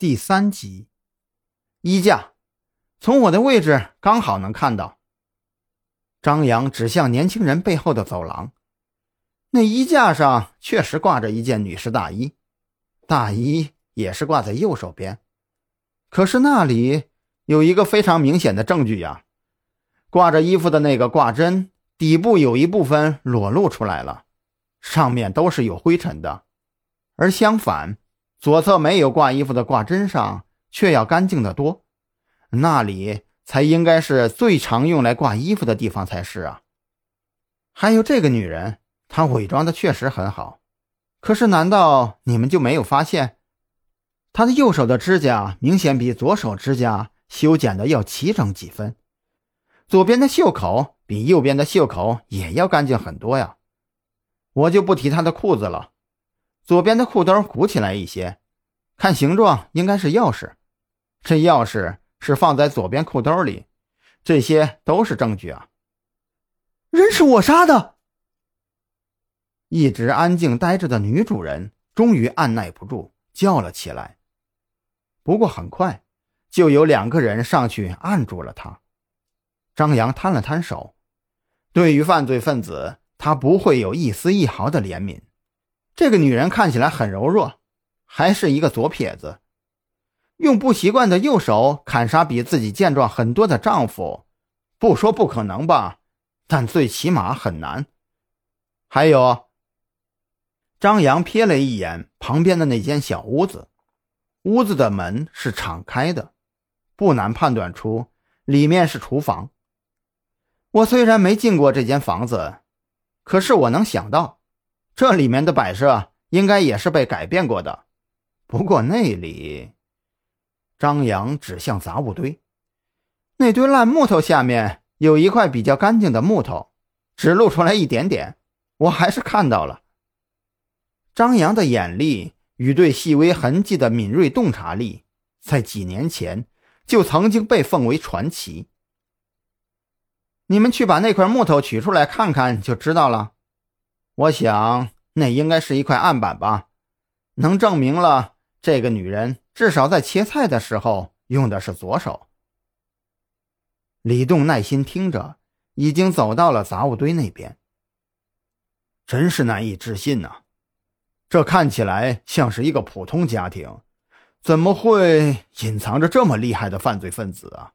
第三集，衣架，从我的位置刚好能看到。张扬指向年轻人背后的走廊，那衣架上确实挂着一件女士大衣，大衣也是挂在右手边。可是那里有一个非常明显的证据呀，挂着衣服的那个挂针底部有一部分裸露出来了，上面都是有灰尘的，而相反。左侧没有挂衣服的挂针上，却要干净得多。那里才应该是最常用来挂衣服的地方才是啊！还有这个女人，她伪装的确实很好。可是，难道你们就没有发现，她的右手的指甲明显比左手指甲修剪的要齐整几分？左边的袖口比右边的袖口也要干净很多呀！我就不提她的裤子了。左边的裤兜鼓起来一些，看形状应该是钥匙。这钥匙是放在左边裤兜里，这些都是证据啊！人是我杀的。一直安静呆着的女主人终于按耐不住叫了起来。不过很快，就有两个人上去按住了她。张扬摊了摊手，对于犯罪分子，他不会有一丝一毫的怜悯。这个女人看起来很柔弱，还是一个左撇子，用不习惯的右手砍杀比自己健壮很多的丈夫，不说不可能吧，但最起码很难。还有，张扬瞥了一眼旁边的那间小屋子，屋子的门是敞开的，不难判断出里面是厨房。我虽然没进过这间房子，可是我能想到。这里面的摆设应该也是被改变过的，不过那里，张扬指向杂物堆，那堆烂木头下面有一块比较干净的木头，只露出来一点点，我还是看到了。张扬的眼力与对细微痕迹的敏锐洞察力，在几年前就曾经被奉为传奇。你们去把那块木头取出来看看，就知道了。我想，那应该是一块案板吧，能证明了这个女人至少在切菜的时候用的是左手。李栋耐心听着，已经走到了杂物堆那边。真是难以置信呐，这看起来像是一个普通家庭，怎么会隐藏着这么厉害的犯罪分子啊？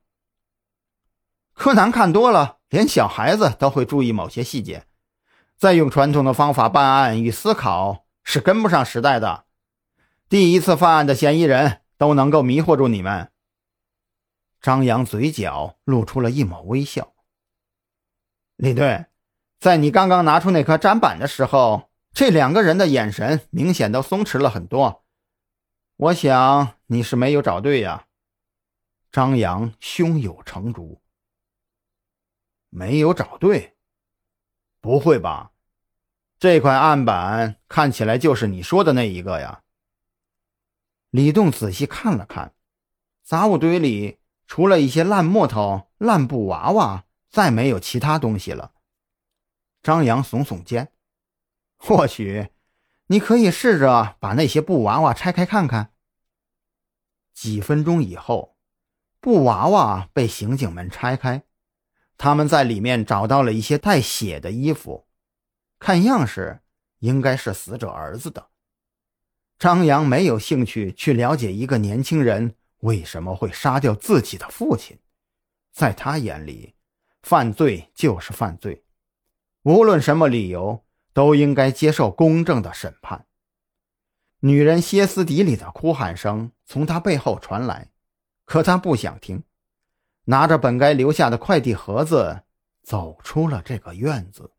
柯南看多了，连小孩子都会注意某些细节。再用传统的方法办案与思考是跟不上时代的。第一次犯案的嫌疑人都能够迷惑住你们。张扬嘴角露出了一抹微笑。李队，在你刚刚拿出那颗砧板的时候，这两个人的眼神明显都松弛了很多。我想你是没有找对呀。张扬胸有成竹。没有找对？不会吧？这块案板看起来就是你说的那一个呀。李栋仔细看了看，杂物堆里除了一些烂木头、烂布娃娃，再没有其他东西了。张扬耸耸肩：“或许你可以试着把那些布娃娃拆开看看。”几分钟以后，布娃娃被刑警们拆开，他们在里面找到了一些带血的衣服。看样式，应该是死者儿子的。张扬没有兴趣去了解一个年轻人为什么会杀掉自己的父亲，在他眼里，犯罪就是犯罪，无论什么理由，都应该接受公正的审判。女人歇斯底里的哭喊声从他背后传来，可他不想听，拿着本该留下的快递盒子，走出了这个院子。